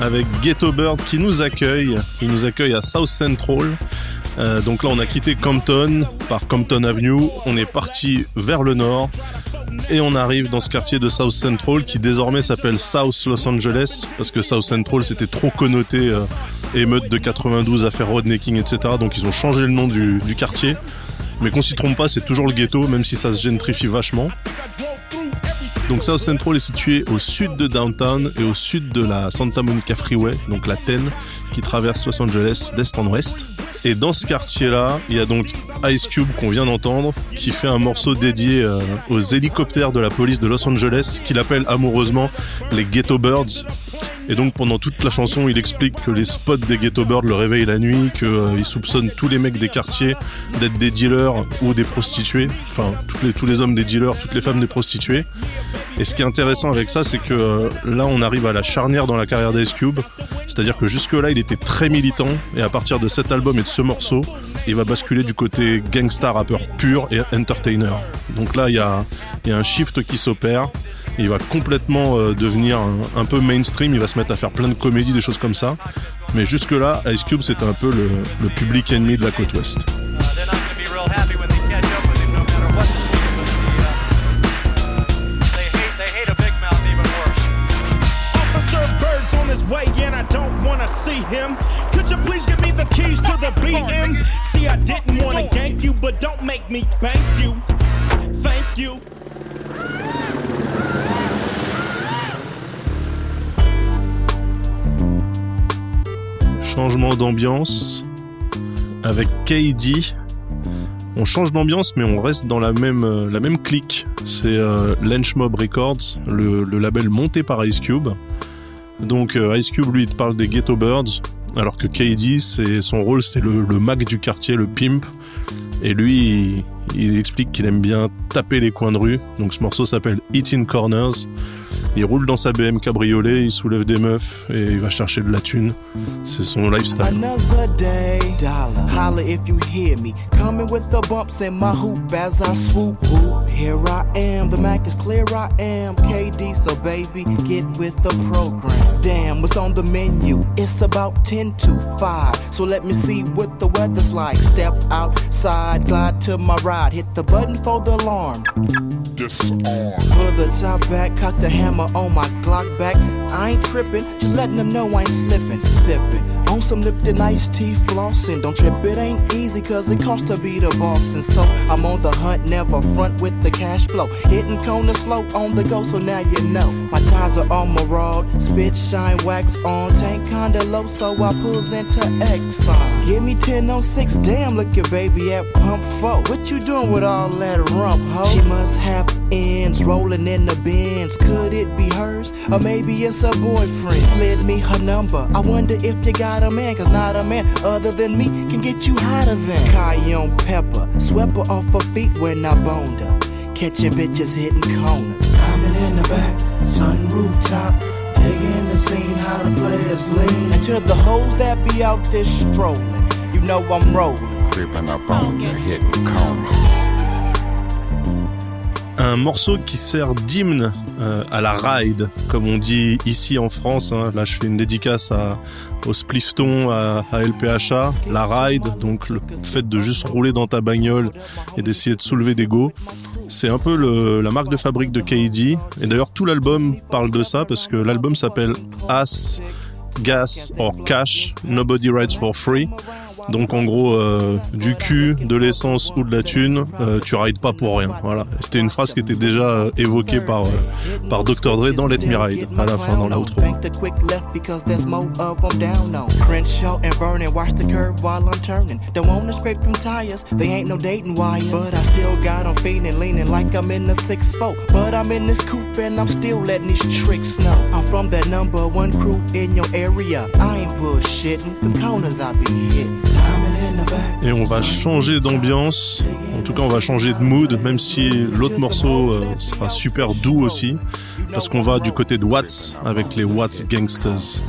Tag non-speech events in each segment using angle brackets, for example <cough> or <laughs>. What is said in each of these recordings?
Avec Ghetto Bird qui nous accueille. Il nous accueille à South Central. Euh, donc là, on a quitté Compton par Compton Avenue. On est parti vers le nord et on arrive dans ce quartier de South Central qui désormais s'appelle South Los Angeles parce que South Central c'était trop connoté euh, émeute de 92, affaire roadnecking, etc. Donc ils ont changé le nom du, du quartier. Mais qu'on s'y trompe pas, c'est toujours le ghetto, même si ça se gentrifie vachement. Donc South Central est situé au sud de downtown et au sud de la Santa Monica Freeway, donc la TEN, qui traverse Los Angeles d'est en ouest. Et dans ce quartier-là, il y a donc Ice Cube qu'on vient d'entendre, qui fait un morceau dédié euh, aux hélicoptères de la police de Los Angeles, qu'il appelle amoureusement les Ghetto Birds. Et donc pendant toute la chanson, il explique que les spots des Ghetto Birds le réveillent la nuit, qu'il soupçonne tous les mecs des quartiers d'être des dealers ou des prostituées, enfin tous les hommes des dealers, toutes les femmes des prostituées. Et ce qui est intéressant avec ça, c'est que euh, là, on arrive à la charnière dans la carrière d'Ice Cube. C'est-à-dire que jusque-là, il était très militant. Et à partir de cet album et de ce morceau, il va basculer du côté gangsta rappeur pur et entertainer. Donc là, il y a, un shift qui s'opère. Il va complètement euh, devenir un, peu mainstream. Il va se mettre à faire plein de comédies, des choses comme ça. Mais jusque-là, Ice Cube, c'était un peu le public ennemi de la côte ouest. Changement d'ambiance avec KD. On change d'ambiance, mais on reste dans la même, euh, clique. C'est euh, Mob Records, le, label monté par Ice Cube. Donc euh, Ice Cube, lui, il te parle des Ghetto Birds, alors que KD, c'est son rôle, c'est le, le mag du quartier, le pimp. Et lui, il, explique qu'il aime bien taper les coins de rue. Donc ce morceau s'appelle Eating Corners. Il roule dans sa BM cabriolet, il soulève des meufs et il va chercher de la thune. C'est son lifestyle. Here I am. The Mac is clear. I am KD. So baby, get with the program. Damn, what's on the menu? It's about 10 to 5. So let me see what the weather's like. Step outside, glide to my ride. Hit the button for the alarm. Disarm. Put the top back, cock the hammer on my Glock back. I ain't tripping, just letting them know I ain't slipping. Sipping on some Lipton iced tea flossing. Don't trip, it ain't easy, cause it costs to be the boss. And so I'm on the hunt, never front with the cash flow. Hitting corner slow on the go, so now you know. My ties are my rod, spit, shine, wax on. Tank kinda low, so I pulls into Exxon. Give me 10 on 6, damn, look your baby at pump 4. What you doing with all that rump, ho? She must have ends rolling in the bins. Could it be hers? Or maybe it's a boyfriend. Slid me her number. I wonder if you got a man, cause not a man other than me can get you hotter than cayenne pepper. Swept her off her feet when I boned her. Catching bitches hitting corners. Coming in the back, sun rooftop. Digging the scene, how the players lean. And to the hoes that be out there strolling, you know I'm rolling. Creeping up on you, hitting corners. Un morceau qui sert d'hymne euh, à la ride, comme on dit ici en France. hein. Là, je fais une dédicace à, au Splifton, à, LPHA. La ride, donc le fait de juste rouler dans ta bagnole et d'essayer de soulever des go. C'est un peu la marque de fabrique de KD. Et d'ailleurs, tout l'album parle de ça parce que l'album s'appelle Ass, Gas or Cash, Nobody Rides for Free. Donc en gros, euh, du cul, de l'essence ou de la thune, euh, tu rides pas pour rien. Voilà. C'était une phrase qui était déjà euh, évoquée par, Dr. Dre dans Let Me Ride, à la fin, dans l'outro. I'm turning. Don't wanna scrape them tires, they ain't no dating wire. But I still got 'em feeling, leaning like I'm in the 6-4. But I'm in this coupe and I'm still letting these tricks know. I'm from that number one crew in your area. I ain't bullshitting, them be hitting. Et on va changer d'ambiance, en tout cas on va changer de mood, même si l'autre morceau euh, sera super doux aussi, parce qu'on va du côté de Watts avec les Watts Gangsters.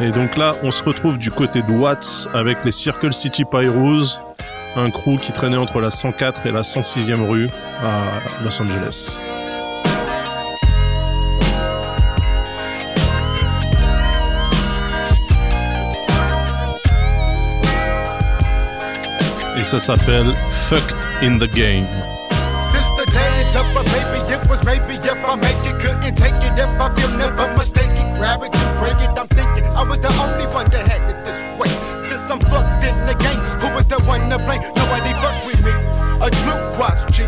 Et donc là, on se retrouve du côté de Watts avec les Circle City Pyros, un crew qui traînait entre la 104 et la 106e rue à Los Angeles. One that had it this way. Since I'm fucked in the game, who was the one to blame? Nobody fucks with me. A true watch G.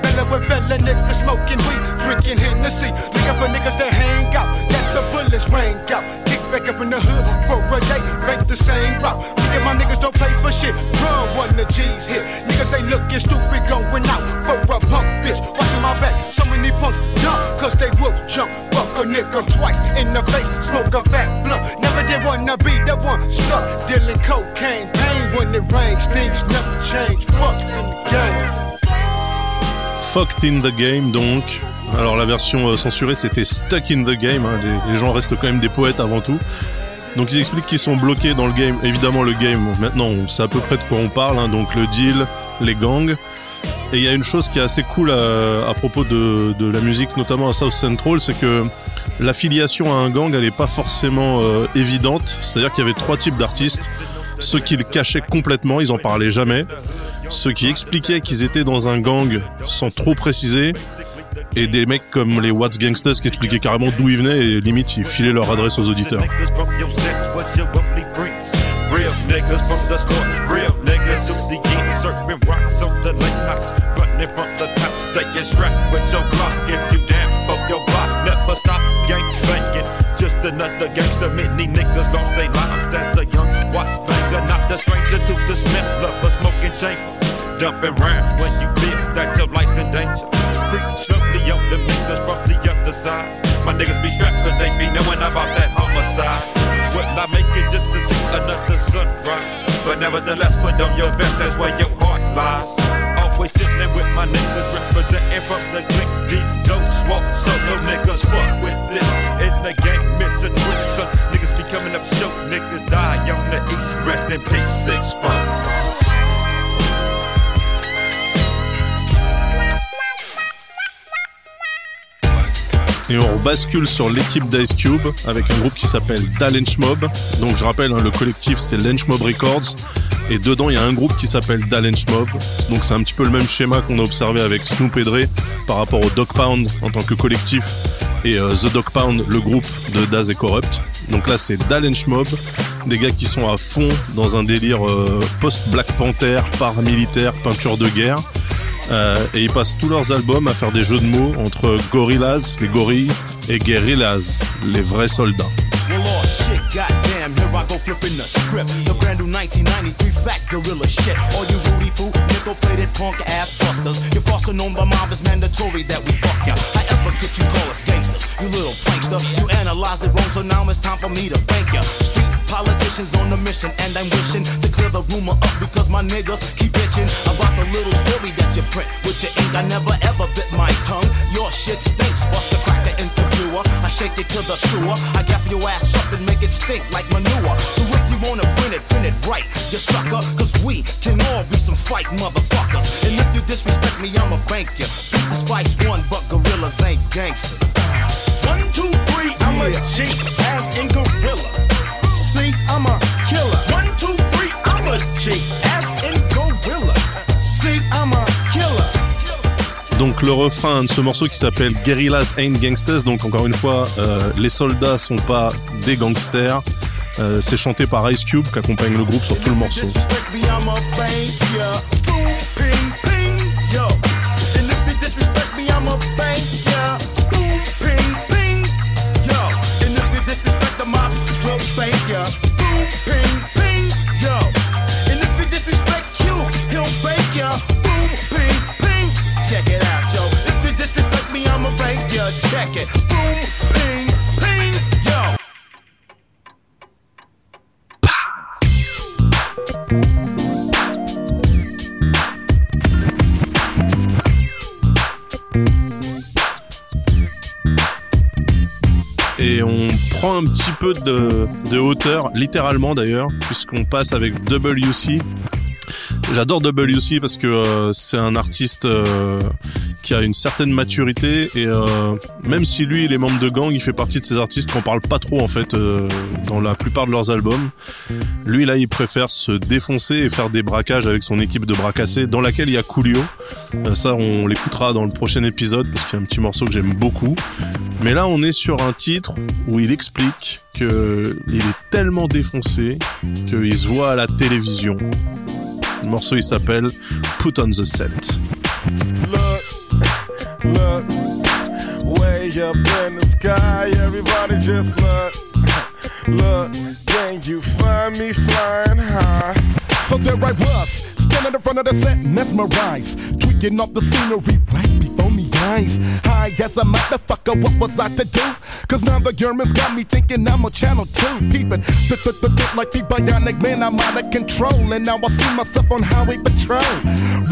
Fella with fella niggas smoking weed, drinking Hennessy. Looking for niggas hang out, the bullets ring out. Kick back up in the hood for a day, break the same route. Me and my niggas don't play for shit. Run when the G's hit. Niggas ain't looking stupid going out for a punk bitch. Watching my back, so many punks jump, cause they will jump. Fuck a nigga twice in the face, smoke a fat blunt. Never did wanna be the one stuck dealing cocaine. Pain when it rains, things never change. Fuck in the game. Fucked in the Game donc. Alors la version euh, censurée c'était Stuck in the Game, hein. les, gens restent quand même des poètes avant tout. Donc ils expliquent qu'ils sont bloqués dans le game. Évidemment le game, maintenant on sait à peu près de quoi on parle, hein. donc le deal, les gangs. Et il y a une chose qui est assez cool à, à propos de, de la musique, notamment à South Central, c'est que l'affiliation à un gang, elle n'est pas forcément euh, évidente. C'est-à-dire qu'il y avait trois types d'artistes. Ceux qui le cachaient complètement, ils en parlaient jamais. Ceux qui expliquaient qu'ils étaient dans un gang sans trop préciser. Et des mecs comme les Watts Gangsters qui expliquaient carrément d'où ils venaient et limite ils filaient leur adresse aux auditeurs. What's. Dumping when you feel that your life's in danger. Niggas from the other side. My niggas be strapped cause they be knowing about that homicide. Will I make it just to see another sunrise? But nevertheless, put on your best, that's where your heart lies. Always chillin' with my niggas, representing from the click D. Don't swap, solo niggas fuck with this. In the game, miss a twist, cause niggas be coming up short. Niggas die on the east, rest in peace, six four. Et on rebascule sur l'équipe d'Ice Cube avec un groupe qui s'appelle Da Lench Mob. Donc je rappelle, hein, le collectif c'est Lench Mob Records. Et dedans il y a un groupe qui s'appelle Da Lench Mob. Donc c'est un petit peu le même schéma qu'on a observé avec Snoop et par rapport au Dog Pound en tant que collectif et euh, The Dog Pound, le groupe de Daz et Corrupt. Donc là c'est Da Mob, des gars qui sont à fond dans un délire euh, post-Black Panther, paramilitaire, peinture de guerre. Euh, et ils passent tous leurs albums à faire des jeux de mots entre gorillas, les gorilles, et guerrillas, les vrais soldats. Well, shit, goddamn, here I go flipping the script. The brand new 1993 fat gorilla shit. All you Rudy Poo, nickel plated punk ass busters. You're falsely known by mob, it's mandatory that we fuck ya. However, could you call us gangsters? You little prankster. You analyzed it wrong, so now it's time for me to thank ya. Street politicians on a mission, and I'm wishing to clear the rumor up because my niggas keep bitching about the little story that you print with your ink. I never ever bit my tongue. Your shit stinks, bust the cracker interviewer. I shake it to the sewer. I gaff your ass up and make it stink like manure. So if you wanna print it, print it right, you sucker. Cause we can all be some fight motherfuckers. And if you disrespect me, I'ma bank you. Beat the Spice One, but gorillas ain't gangsters. One, two, three, I'm a G, as in gorilla. See, I'm a killer. One, two, three, I'm a G, as in gorilla. See, I'm a killer. Donc le refrain de ce morceau qui s'appelle Guerrillas Ain't Gangsters, donc encore une fois, euh, les soldats sont pas des gangsters. Euh, c'est chanté par Ice Cube qui accompagne le groupe sur tout le morceau. Un petit peu de, hauteur, littéralement d'ailleurs, puisqu'on passe avec WC. J'adore WC parce que euh, c'est un artiste euh, qui a une certaine maturité et euh, même si lui il est membre de gang, il fait partie de ces artistes qu'on parle pas trop en fait dans la plupart de leurs albums. Lui là il préfère se défoncer et faire des braquages avec son équipe de bras cassés dans laquelle il y a Coolio. Ça on l'écoutera dans le prochain épisode parce qu'il y a un petit morceau que j'aime beaucoup. Mais là on est sur un titre où il explique que il est tellement défoncé qu'il se voit à la télévision. Le morceau il s'appelle Put on the Set. Look, look, way up in the sky, everybody just look, look, can you find me flying high? So there I was, standing in front of the set, mesmerized, tweaking up the scenery right before me eyes. High as a motherfucker, what was I to do? Cause now the Germans got me thinking I'm a channel 2. Peeping, th th th like the bionic man, I'm out of control. And now I see myself on highway patrol.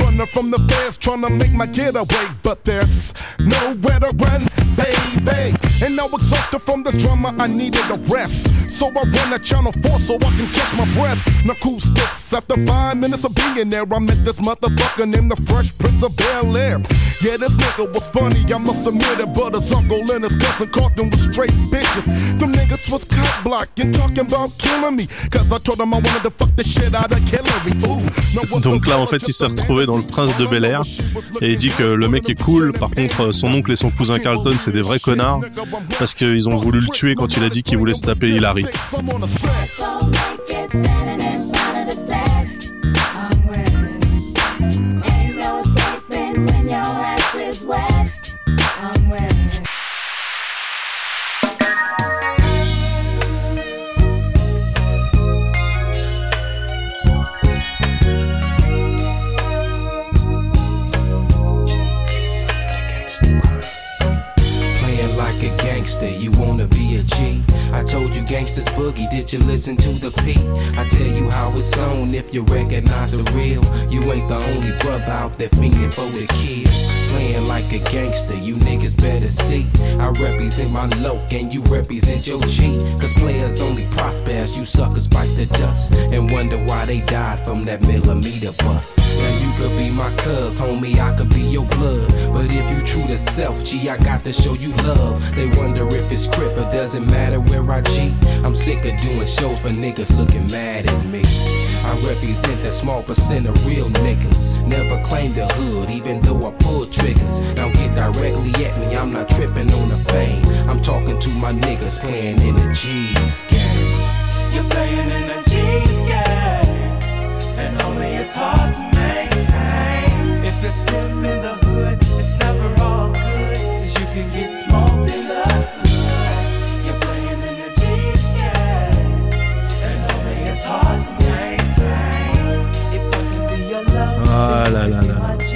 Running from the feds, trying to make my getaway. But there's nowhere to run, baby. And now exhausted from this drama, I needed a rest. So I run to channel 4 so I can catch my breath. Now who's this? After five minutes of being there, I met this motherfucker named the Fresh Prince of Bel Air. Yeah, this nigga was funny, I must admit it, but his uncle and his cousin caught them with straight bitches. Them niggas was cop blocking, talking about killing me. Cause I told them I wanted to fuck the shit out of Hillary. Ooh. Donc the là, en fait, il s'est a retrouvé dans le Prince de Bel Air et il dit que le mec est cool. Par contre, son oncle et son cousin Carlton, c'est des vrais connards parce qu'ils ont voulu le tuer quand il a dit qu'il voulait se taper Hillary. Gangsters boogie, did you listen to the P? I tell you how it's on if you recognize the real. You ain't the only brother out there fiending for the kill. Playing like a gangster, you niggas better see. I represent my loc and you represent your G. Cause players only prosper as you suckers bite the dust. And wonder why they died from that millimeter bust. Now you could be my cuz, homie, I could be your blood. But if you true to self, G, I got to show you love. They wonder if it's crip, but doesn't matter where I G. I'm sick of doing shows for niggas looking mad at me. I represent that small percent of real niggas. Never claim the hood, even though I pull triggers. Now get directly at me, I'm not tripping on the fame. I'm talking to my niggas playing in the G's game. You're playing in the G's game, and homie, it's hard to maintain. If it's him in the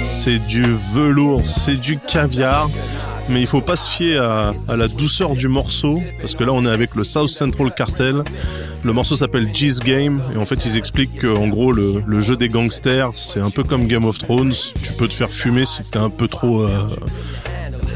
C'est du velours, c'est du caviar. Mais il faut pas se fier à, la douceur du morceau, parce que là on est avec le South Central Cartel. Le morceau s'appelle G's Game, et en fait ils expliquent qu'en gros le, le jeu des gangsters, c'est un peu comme Game of Thrones. Tu peux te faire fumer si t'es un peu trop euh,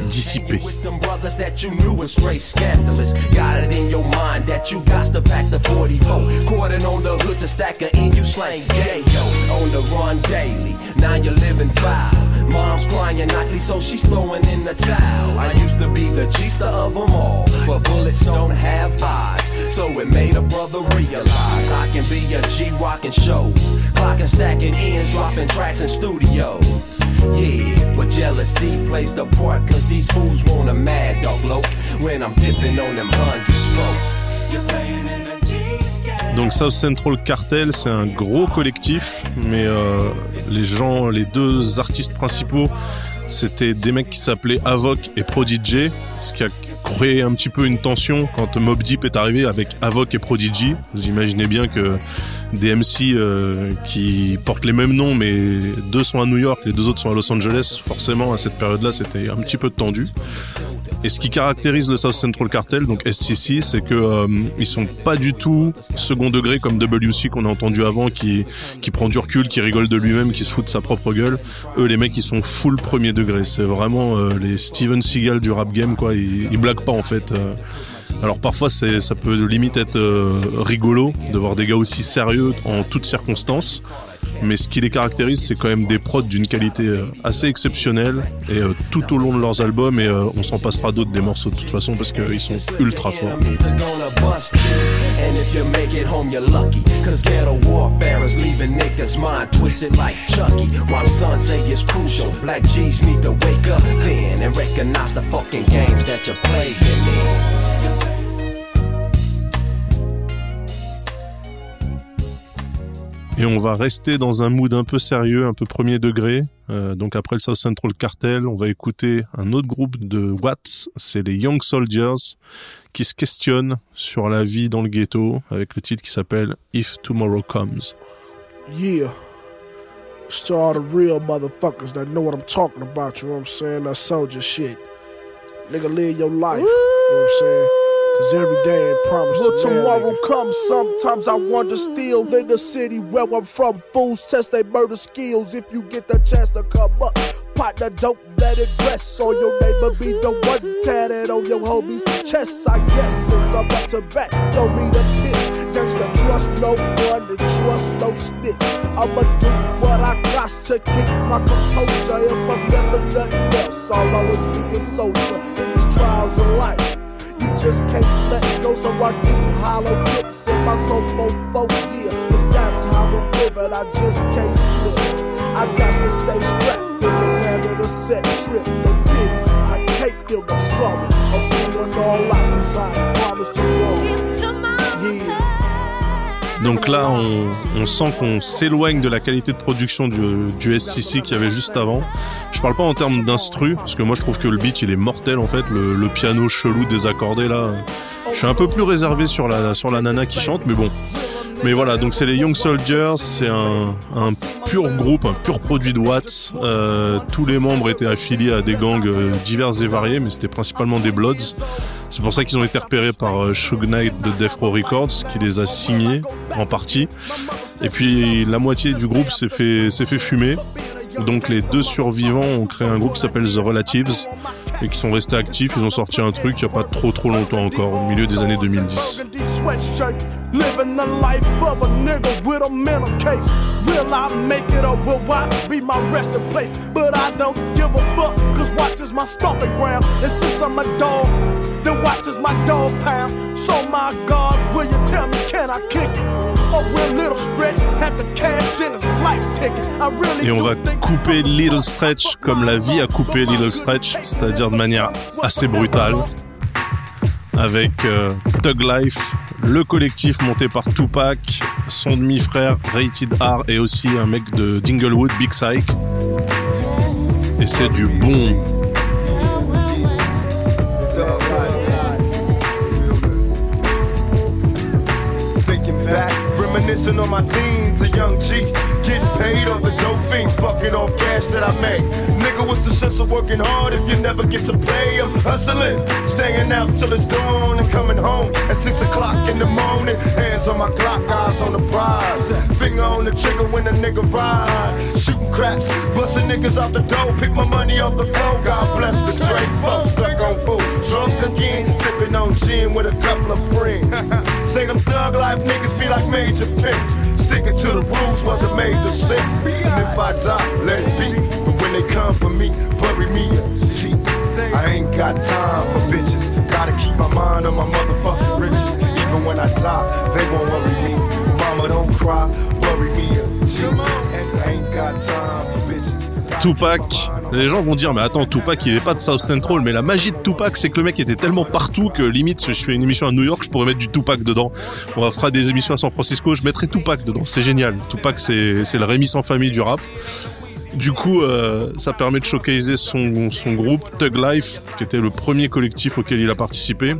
dissipé. With them brothers that you knew was straight scandalous. Got it in your mind that you got to pack the 44. Quartered on the hood to stack her in, you slang gay, yo. On the run daily, now you're living foul. Mom's crying nightly, so she's throwing in the towel. I used to be the G-ster of them all, but bullets don't have eyes. So it made a brother realize I can be a G rocking shows, clocking, stacking ends, dropping tracks in studios. Yeah, but jealousy plays the part, cause these fools want a mad dog when I'm on them hundred. Donc South Central Cartel, c'est un gros collectif, mais euh, les gens, les deux artistes principaux, c'était des mecs qui s'appelaient Avoc et Prodigy, ce qui a créé un petit peu une tension quand Mob Deep est arrivé avec Avoc et Prodigy. Vous imaginez bien que des MC euh, qui portent les mêmes noms, mais deux sont à New York, les deux autres sont à Los Angeles, forcément à cette période-là, c'était un petit peu tendu. Et ce qui caractérise le South Central Cartel, donc SCC, c'est que euh, ils sont pas du tout second degré comme WC qu'on a entendu avant, qui qui prend du recul, qui rigole de lui-même, qui se fout de sa propre gueule. Eux, les mecs, ils sont full premier degré. C'est vraiment euh, les Steven Seagal du rap game, quoi. Ils, ils blaguent pas en fait. Euh. Alors parfois, ça peut limite être euh, rigolo de voir des gars aussi sérieux en toutes circonstances. Mais ce qui les caractérise, c'est quand même des prods d'une qualité euh, assez exceptionnelle et euh, tout au long de leurs albums. Et on s'en passera d'autres des morceaux de toute façon parce qu'ils sont ultra forts. Et on va rester dans un mood un peu sérieux, un peu premier degré. Euh, donc après le South Central Cartel, on va écouter un autre groupe de Watts, c'est les Young Soldiers, qui se questionnent sur la vie dans le ghetto avec le titre qui s'appelle If Tomorrow Comes. Yeah. It's to all the real motherfuckers that know what I'm talking about, you know what I'm saying? That soldier shit. Nigga, live your life. You know what I'm saying? Cause every day ain't promised Will tomorrow nigga. come? Sometimes I wonder still in the city where I'm from. Fools test their murder skills if you get the chance to come up. Partner, don't let it rest. Or your neighbor be the one tatted on your homie's chest. I guess it's a back to back. Throw me the pitch. Gangsta trust no one and trust no snitch. I'ma do what I got to keep my composure. If I'm never nothing else, I'll always be a soldier in these trials of life. You just can't let go, so I keep hollow tips in my microphone for years. Cause that's how I live living, I just can't slip. I got to stay strapped in the land of the set trip. The pity, I can't feel no sorry. I'm doing all I cause I promised you wrong. Donc là, on, sent qu'on s'éloigne de la qualité de production du, SCC qu'il y avait juste avant. Je parle pas en termes d'instru, parce que moi je trouve que le beat il est mortel en fait, le, piano chelou désaccordé là. Je suis un peu plus réservé sur la, sur la nana qui chante, mais bon. Mais voilà, donc c'est les Young Soldiers, c'est un, un pur groupe, un pur produit de Watts. Euh, tous les membres étaient affiliés à des gangs euh, divers et variés, mais c'était principalement des Bloods. C'est pour ça qu'ils ont été repérés par euh, Suge Knight de Death Row Records, qui les a signés en partie. Et puis la moitié du groupe s'est fait, s'est fait fumer. Donc les deux survivants ont créé un groupe qui s'appelle The Relatives et qui sont restés actifs. Ils ont sorti un truc il n'y a pas trop trop longtemps encore, au milieu des années 2010. in these sweatshirts, living the life of a nigga with a mental case. Will I make it or will Watts be my resting place? But I don't give a fuck, cause Watts is my stomping ground. And since I'm a dog, then Watts is my dog pound. So my God, will you tell me, can I kick? Et on va couper Little Stretch comme la vie a coupé Little Stretch, c'est-à-dire de manière assez brutale, avec euh, Thug Life, le collectif monté par Tupac, son demi-frère Rated R et aussi un mec de Dinglewood, Big Psych. Et c'est du bon. Reminiscing on my teens, a young G. Getting paid off the dope fiends, fucking off cash that I make. Nigga, what's the sense of working hard if you never get to play? I'm hustling, staying out till it's dawn and coming home at 6 o'clock in the morning. Hands on my clock, eyes on the prize. Finger on the trigger when a nigga ride. Shooting craps, busting niggas out the door, pick my money off the floor. God bless the trade folks stuck on food. Drunk again, sipping on gin with a couple of friends. Say them thug life niggas be like major pimps. Sticking to the rules wasn't made to sin. And if I die, let it be. But when they come for me, bury me a G. I ain't got time for bitches. Gotta keep my mind on my motherfucking riches. Even when I die, they won't worry me. Mama, don't cry, bury me a G. I ain't got time for bitches. Tupac, Les gens vont dire, mais attends, Tupac, il est pas de South Central. Mais la magie de Tupac, c'est que le mec était tellement partout que limite, si je fais une émission à New York, je pourrais mettre du Tupac dedans. On fera des émissions à San Francisco, je mettrai Tupac dedans. C'est génial. Tupac, c'est c'est le Rémi sans famille du rap. Du coup, euh, ça permet de showcaser son, son groupe Tug Life, qui était le premier collectif auquel il a participé.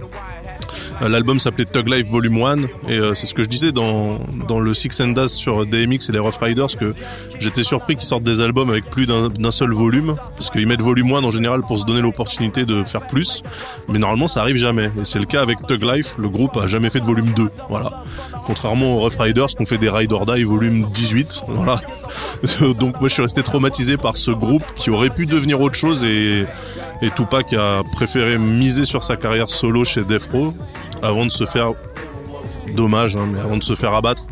Euh, L'album s'appelait Tug Life Volume 1 et euh, c'est ce que je disais dans, dans le Six and Daz sur DMX et les Rough Riders que j'étais surpris qu'ils sortent des albums avec plus d'un seul volume parce qu'ils mettent Volume 1 en général pour se donner l'opportunité de faire plus mais normalement ça arrive jamais. Et c'est le cas avec Tug Life le groupe a jamais fait de volume 2 voilà. Contrairement aux Rough Riders qui ont fait des Ride or Die volume 18 <laughs> voilà. Donc moi je suis resté traumatisé par ce groupe qui aurait pu devenir autre chose et, et Tupac a préféré miser sur sa carrière solo chez Death Row avant de se faire dommage hein, mais avant de se faire abattre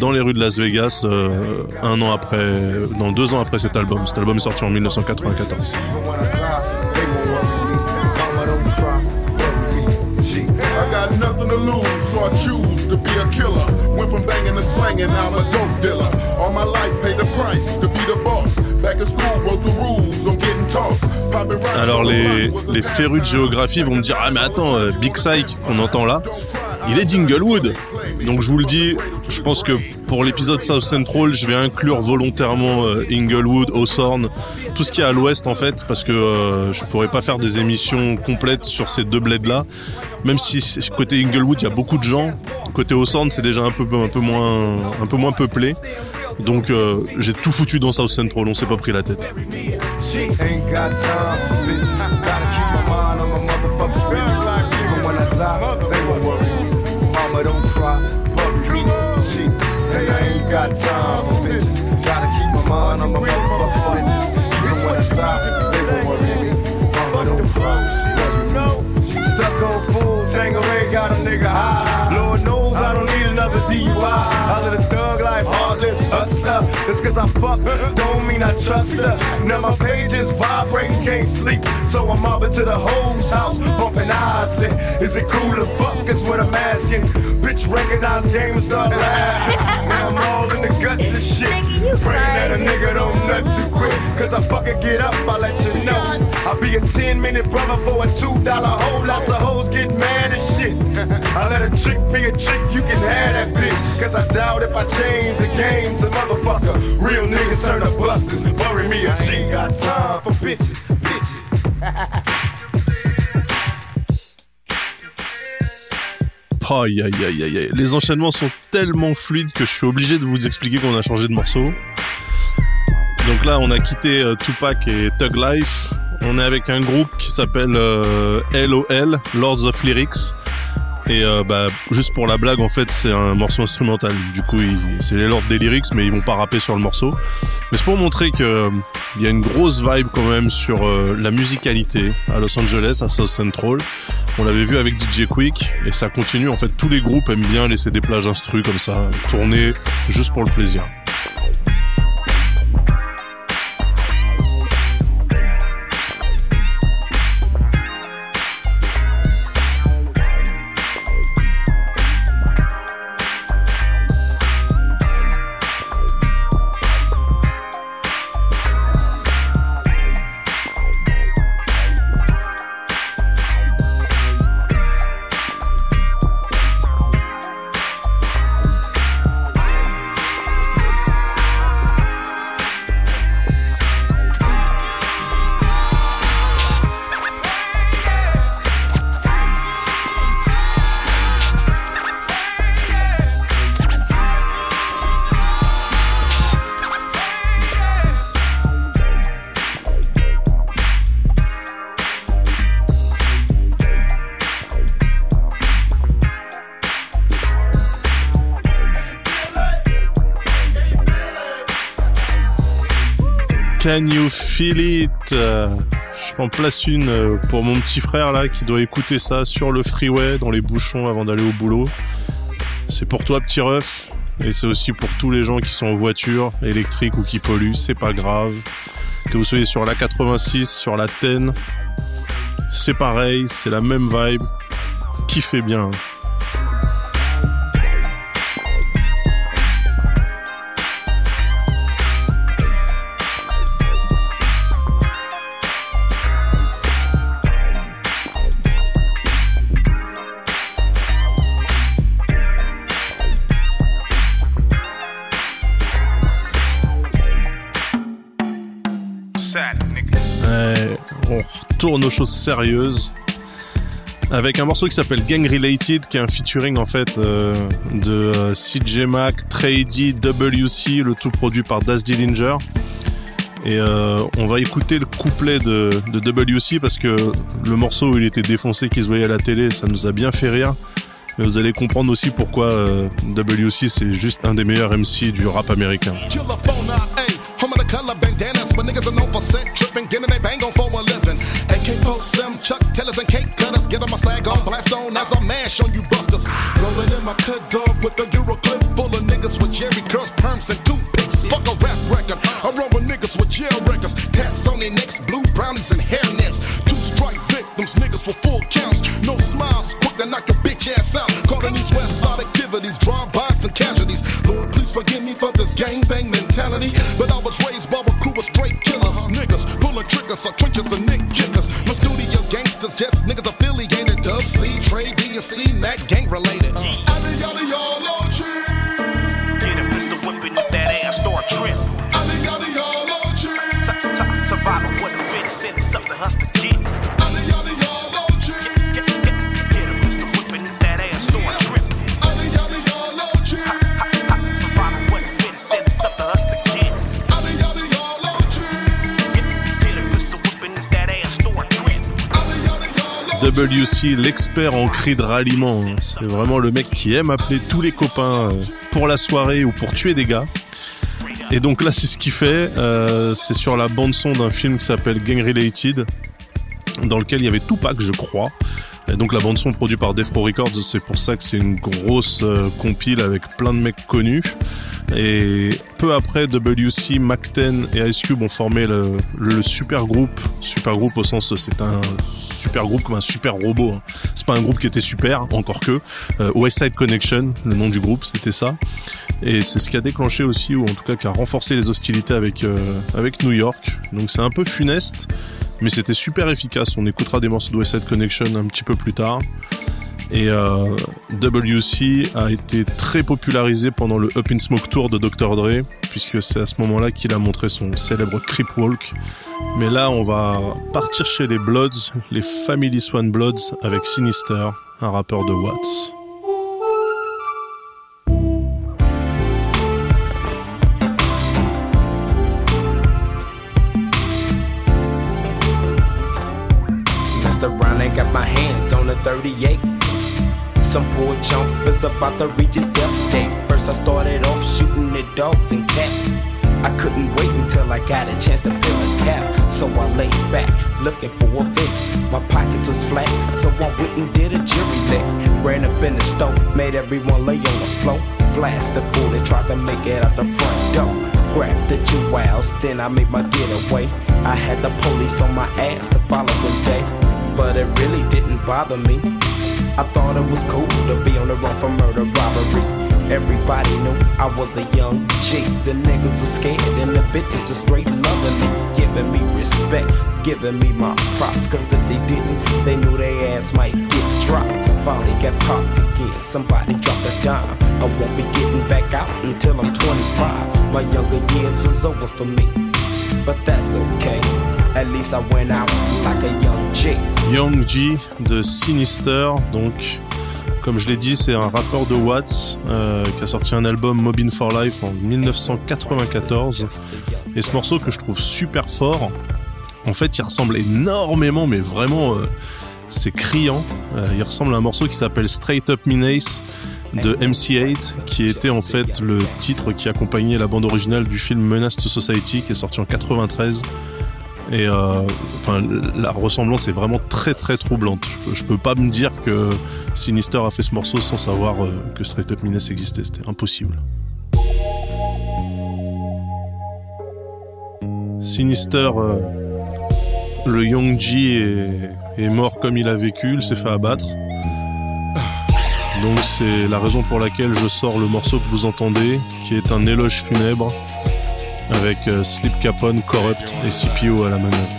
dans les rues de Las Vegas euh, un an après non deux ans après cet album cet album est sorti en 1994 I got nothing to lose, so I choose to be a killer. Went from banging to slanging, now I'm a dope dealer. All my life, paid the price to be the boss. Back in school, wrote the Alors les, les férus de géographie vont me dire ah mais attends euh, Big Psych qu'on entend là il est d'Inglewood. Donc je vous le dis je pense que pour l'épisode South Central je vais inclure volontairement euh, Inglewood, Hawthorne tout ce qui est à l'ouest en fait parce que euh, je pourrais pas faire des émissions complètes sur ces deux bleds là même si côté Inglewood il y a beaucoup de gens côté Hawthorne c'est déjà un peu, un peu moins un peu moins peuplé. Donc euh, j'ai tout foutu dans South Central on s'est pas pris la tête She ain't got time for bitches. Gotta keep my mind on my motherfucking business. Even when I die, they won't worry. Mama don't cry, me. She say I ain't got time for bitches. Gotta keep my mind on my motherfucking I fuck, don't mean I trust her. Now my pages vibrating, can't sleep. So I'm mobbing to the hoes house, bumping eyes. lit. Is it cool to fuck? Is what I'm asking. Bitch recognize game and start laughing. Now I'm all in the guts and shit. Praying that a nigga don't nut too quick. Cause I fucking get up, I let you know. I'll be a 10 minute brother for a $2 hole. Lots of hoes get mad as shit. I let a chick be a chick, you can have that bitch. Cause I doubt if I change the game to motherfucker. Real niggas turn to busters. Worry me a G. Got time for bitches, bitches. Aïe aïe aïe aïe. Les enchaînements sont tellement fluides que je suis obligé de vous expliquer qu'on a changé de morceau. Donc là, on a quitté euh, Tupac et Tug Life. On est avec un groupe qui s'appelle euh, LOL, Lords of Lyrics. Et euh, bah, juste pour la blague, en fait, c'est un morceau instrumental. Du coup, c'est les Lords des lyrics, mais ils vont pas rapper sur le morceau. Mais c'est pour montrer que euh, il y a une grosse vibe quand même sur euh, la musicalité à Los Angeles, à South Central. On l'avait vu avec DJ Quick et ça continue. En fait, tous les groupes aiment bien laisser des plages instru comme ça, tourner juste pour le plaisir. Can you feel it Euh, Je m'en place une euh, pour mon petit frère là qui doit écouter ça sur le freeway dans les bouchons avant d'aller au boulot. C'est pour toi petit ref et c'est aussi pour tous les gens qui sont en voiture électrique ou qui polluent, c'est pas grave. Que vous soyez sur la 86, sur la 10, c'est pareil, c'est la même vibe. Kiffez bien. Retourne aux choses sérieuses avec un morceau qui s'appelle Gang Related, qui est un featuring en fait euh, de euh, CJ Mac, Trady, WC, le tout produit par Daz Dillinger. Et euh, on va écouter le couplet de, WC parce que le morceau où il était défoncé, qui se voyait à la télé, ça nous a bien fait rire. Mais vous allez comprendre aussi pourquoi euh, WC c'est juste un des meilleurs MC du rap américain. Living. AK-47, Chuck Tellers and cake cutters, get on my sag on, blast on as I mash on you busters. Rolling in my cut dog with a Euro clip full of niggas with Jerry curls, perms, and toothpicks. Fuck a rap record, I run with niggas with jail records, tats on their necks, blue brownies and hairnets. Two strike victims, niggas with full counts, no smiles, quick to knock your bitch ass out. Caught in these west side activities, drive-bys and casualties. Lord, please forgive me for this gangbang mentality, but I was raised by a crew of straight killers, uh-huh. niggas pulling triggers, or trenches and nick kickers. Trey, D, and C, Mac, gang related. WC, l'expert en cri de ralliement. C'est vraiment le mec qui aime appeler tous les copains euh, pour la soirée ou pour tuer des gars. Et donc là, c'est ce qu'il fait. euh, c'est sur la bande son d'un film qui s'appelle Gang Related, dans lequel il y avait Tupac, je crois. Et donc la bande son produite par Defro Records, c'est pour ça que c'est une grosse euh, compile avec plein de mecs connus. Et peu après, WC, Mac-10 et Ice Cube ont formé le, le super groupe. Super groupe au sens, c'est un super groupe comme un super robot. hein. C'est pas un groupe qui était super, encore que. Euh, Connection, le nom du groupe, c'était ça. Et c'est ce qui a déclenché aussi, ou en tout cas qui a renforcé les hostilités avec, euh, avec New York. Donc c'est un peu funeste, mais c'était super efficace. On écoutera des morceaux de West Connection un petit peu plus tard. Et euh, WC a été très popularisé pendant le Up in Smoke Tour de Dr. Dre, puisque c'est à ce moment-là qu'il a montré son célèbre Creep Walk. Mais là, on va partir chez les Bloods, les Family Swan Bloods, avec Sinister, un rappeur de Watts. 38. Some poor chump is about to reach his death date. First, I started off shooting at dogs and cats. I couldn't wait until I got a chance to peel a cap. So I laid back, looking for a fix. My pockets was flat, so I went and did a jury lick. Ran up in the stove, made everyone lay on the floor. Blast the fool that tried to make it out the front door. Grabbed the jewels, then I made my getaway. I had the police on my ass the following day, but it really didn't bother me. I thought it was cool to be on the run for murder robbery. Everybody knew I was a young G. The niggas were scared and the bitches just straight loving me, giving me respect, giving me my props. Cause if they didn't, they knew their ass might get dropped. Finally got popped again. Somebody dropped a dime. I won't be getting back out until I'm 25. My younger years was over for me, but that's okay. At least I went out like a young Young G de Sinister, donc comme je l'ai dit, c'est un rappeur de Watts euh, qui a sorti un album Mobbing for Life en 1994. Et ce morceau que je trouve super fort, en fait, il ressemble énormément, mais vraiment, euh, c'est criant. Euh, il ressemble à un morceau qui s'appelle Straight Up Menace de MC8, qui était en fait le titre qui accompagnait la bande originale du film Menace to Society, qui est sorti en 93. Et euh, enfin, la ressemblance est vraiment très très troublante. Je je peux pas me dire que Sinister a fait ce morceau sans savoir euh, que Straight Up Menace existait. C'était impossible. Sinister, euh, le Young G est, est mort comme il a vécu, il s'est fait abattre. Donc c'est la raison pour laquelle je sors le morceau que vous entendez, qui est un éloge funèbre avec euh, Slip Capone, Corrupt et CPO à la manœuvre.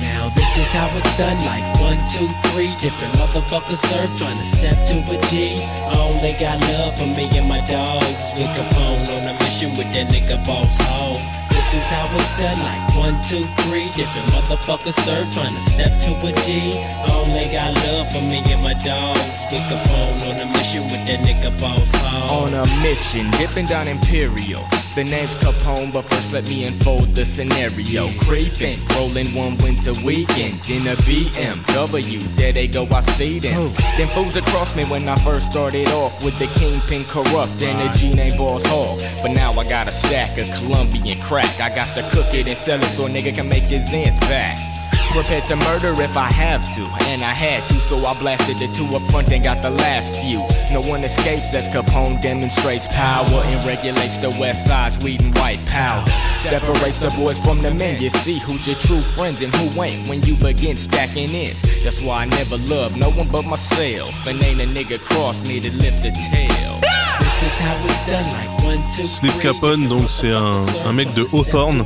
Now this is how it's done like one, two, three different motherfuckers serve trying to step to a G. I only got love for me and my dogs. With Capone on a mission with that nigga boss hog. This This is how it's done, like one, two, three. Different motherfuckers serve, trying to step to a G. I only got love for me and my dogs. With Capone on a mission with that nigga boss hog. On a mission, dipping down Imperial. The name's Capone, but first let me unfold the scenario. Creeping, rolling one winter weekend in a BMW. There they go, I see them. Oh. Them fools across me when I first started off with the kingpin corrupt and the G name Boss Hog. But now I got a stack of Colombian crack. I got to cook it and sell it so a nigga can make his ends back. Prepared to murder if I have to, and I had to, so I blasted the two up front and got the last few. No one escapes as Capone demonstrates power and regulates the west side's weed and white powder. Separates the boys from the men, you see who's your true friends and who ain't when you begin stacking ins. That's why I never loved no one but myself, and ain't a nigga cross me to lift a tail. This is how it's done, like one, two, Sleep. Capone, donc c'est un, un mec de Hawthorne,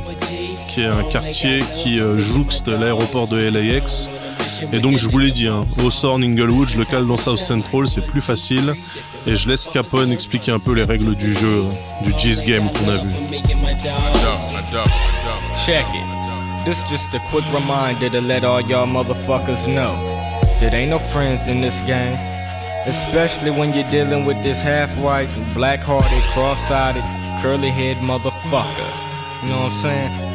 qui est un quartier qui euh, jouxte l'aéroport de LAX. Et donc je vous l'ai dit, hein, Hawthorne, Inglewood, je le cale dans South Central, c'est plus facile. Et je laisse Capone expliquer un peu les règles du jeu, du G's Game qu'on a vu. Check it. This just a quick reminder to let all y'all motherfuckers know that ain't no friends in this game. Especially when you're dealing with this half-white, black-hearted, cross-sided, curly-head motherfucker. You know what I'm saying?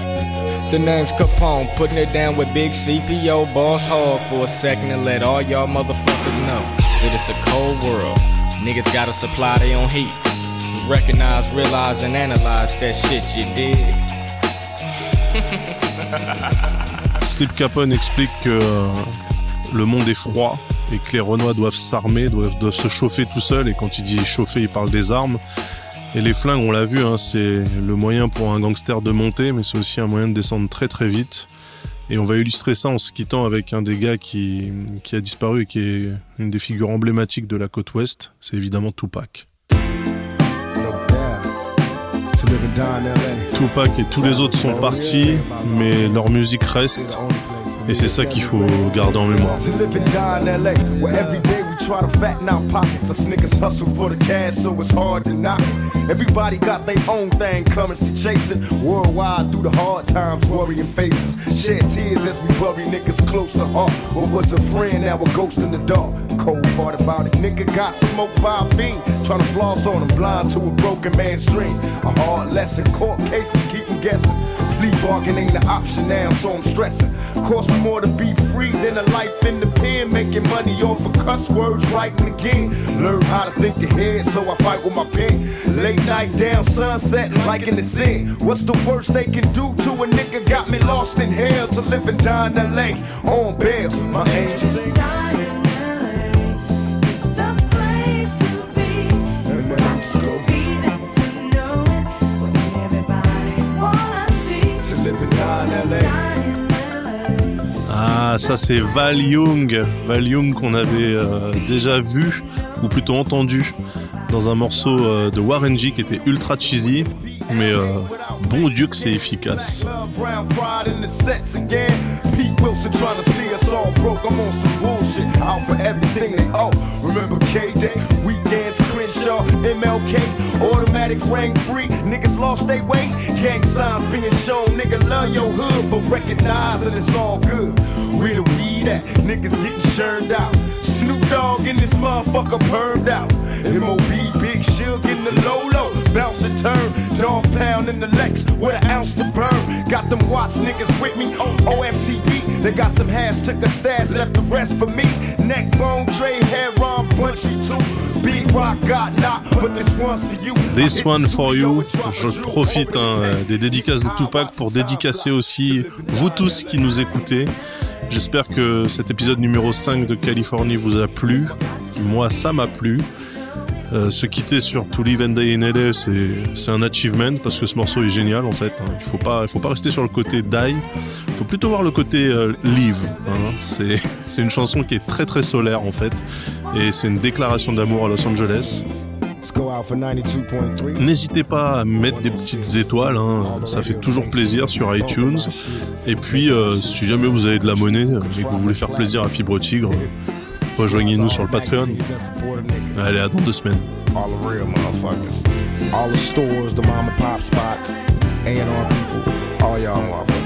The name's Capone, putting it down with big CPO boss hog for a second and let all y'all motherfuckers know that it's a cold world. Niggas gotta supply their own heat. Recognize, realize, and analyze that shit you did. <laughs> Sleep Capone explique que euh, le monde est froid et que les Renois doivent s'armer, doivent se chauffer tout seuls. Et quand il dit chauffer, il parle des armes. Et les flingues, on l'a vu, hein, c'est le moyen pour un gangster de monter, mais c'est aussi un moyen de descendre très très vite. Et on va illustrer ça en se quittant avec un des gars qui, qui a disparu et qui est une des figures emblématiques de la côte ouest. C'est évidemment Tupac. Tupac et tous les autres sont partis, mais leur musique reste. Et c'est ça qu'il faut garder en mémoire. Try to fatten our pockets. Us niggas hustle for the cash, so it's hard to knock it. Everybody got their own thing, currency chasing. Worldwide through the hard times, worrying faces. Shed tears as we bury niggas close to heart. What was a friend, now a ghost in the dark. Cold part about it, nigga got smoked by a fiend. Trying to floss on him, blind to a broken man's dream. A hard lesson, court cases keep him guessing. Plea bargain ain't an option now, so I'm stressing. Cost me more to be free than a life in the pen. Making money off of cuss words, writing again. Learn how to think ahead, so I fight with my pen. Late night down, sunset, like in the sin. What's the worst they can do to a nigga? Got me lost in hell to live and die in LA on bail. My angels. Ça c'est Val Young. Val Young qu'on avait euh, déjà vu, ou plutôt entendu, dans un morceau euh, de Warren G qui était ultra cheesy. Mais euh, bon Dieu que c'est efficace. Pete Wilson trying to see us all broke. I'm on some bullshit. Out for everything they owe. Remember K Day, weekends, Crenshaw, MLK, automatics rang free. Niggas lost their weight. Gang signs being shown. Nigga love your hood, but recognize that it's all good. Where the weed at? Niggas getting churned out. Snoop Dogg in this motherfucker permed out. MOB, Big Shug in the low low. Bounce and turn. Dog pound in the Lex with an ounce to burn. Got them Watts niggas with me. OMCB. They got some hash, took a stash, left the rest for me. Neck bone, trade, hair on, punchy too. This one for you. Je profite hein, des dédicaces de Tupac pour dédicacer aussi vous tous qui nous écoutez. J'espère que cet épisode numéro 5 de Californie vous a plu. Moi, ça m'a plu. Euh, se quitter sur To Live and Die in LA, c'est un achievement parce que ce morceau est génial en fait. hein. Il faut pas, il faut pas rester sur le côté die. Il faut plutôt voir le côté euh, live. hein. C'est <laughs> une chanson qui est très très solaire en fait et c'est une déclaration d'amour à Los Angeles. Let's go out for 92.3. N'hésitez pas à mettre des petites étoiles, hein. ça fait toujours plaisir sur iTunes. Et puis, euh, si jamais vous avez de la monnaie et que vous voulez faire plaisir à Fibre Tigre, rejoignez-nous sur le Patreon. Allez, à dans deux semaines. All the real motherfuckers. All the stores, the mom and pop spots, A&R people. all y'all motherfuckers.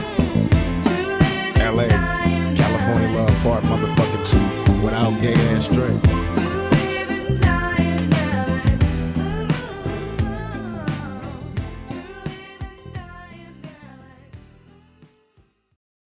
LA, California Love Part, motherfucking two, without gay ass Dre.